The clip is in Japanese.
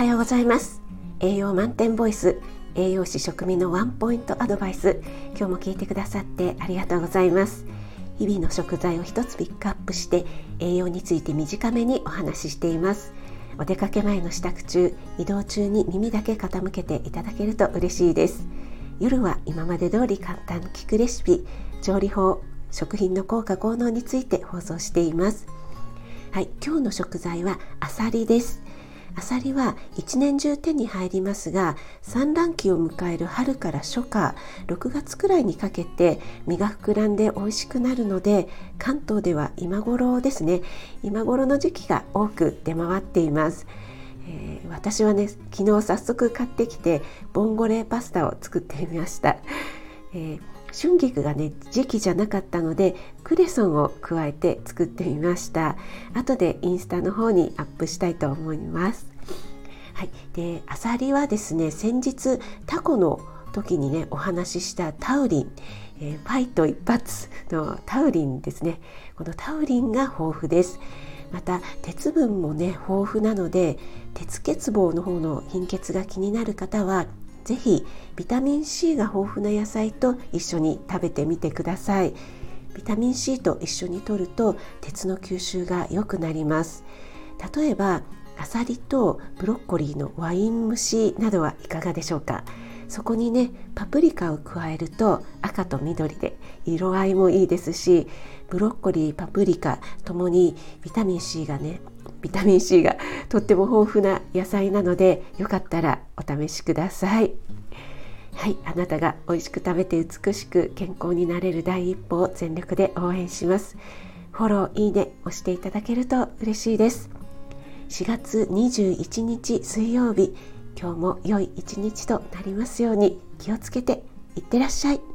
はようございます。栄養満点ボイス栄養士食味のワンポイントアドバイス今日も聞いてくださってありがとうございます。日々の食材を一つピックアップして栄養について短めにお話ししています。お出かけ前の支度中移動中に耳だけ傾けていただけると嬉しいです。夜は今まで通り簡単聞くレシピ調理法食品の効果効能について放送しています。はい、今日の食材はアサリです。アサリは一年中手に入りますが産卵期を迎える春から初夏6月くらいにかけて身が膨らんで美味しくなるので関東では今頃ですね今頃の時期が多く出回っています。えー、私はね昨日早速買ってきてボンゴレパスタを作ってみました。えー春菊がね時期じゃなかったのでクレソンを加えて作ってみました。後でインスタの方にアップしたいと思います。はい、でアサリはですね先日タコの時にねお話ししたタウリン、えー、ファイト一発のタウリンですね。このタウリンが豊富です。また鉄分もね豊富なので鉄欠乏の方の貧血が気になる方はぜひビタミン C が豊富な野菜と一緒に食べてみてください。ビタミン C と一緒に摂ると鉄の吸収が良くなります。例えばアサリとブロッコリーのワイン蒸しなどはいかがでしょうか？そこにねパプリカを加えると赤と緑で色合いもいいですしブロッコリーパプリカともにビタミン C がねビタミン C が とっても豊富な野菜なのでよかったらお試しください。はいあなたが美味しく食べて美しく健康になれる第一歩を全力で応援します。フォローいいね押していただけると嬉しいです。4月21日水曜日今日も良い一日となりますように気をつけていってらっしゃい。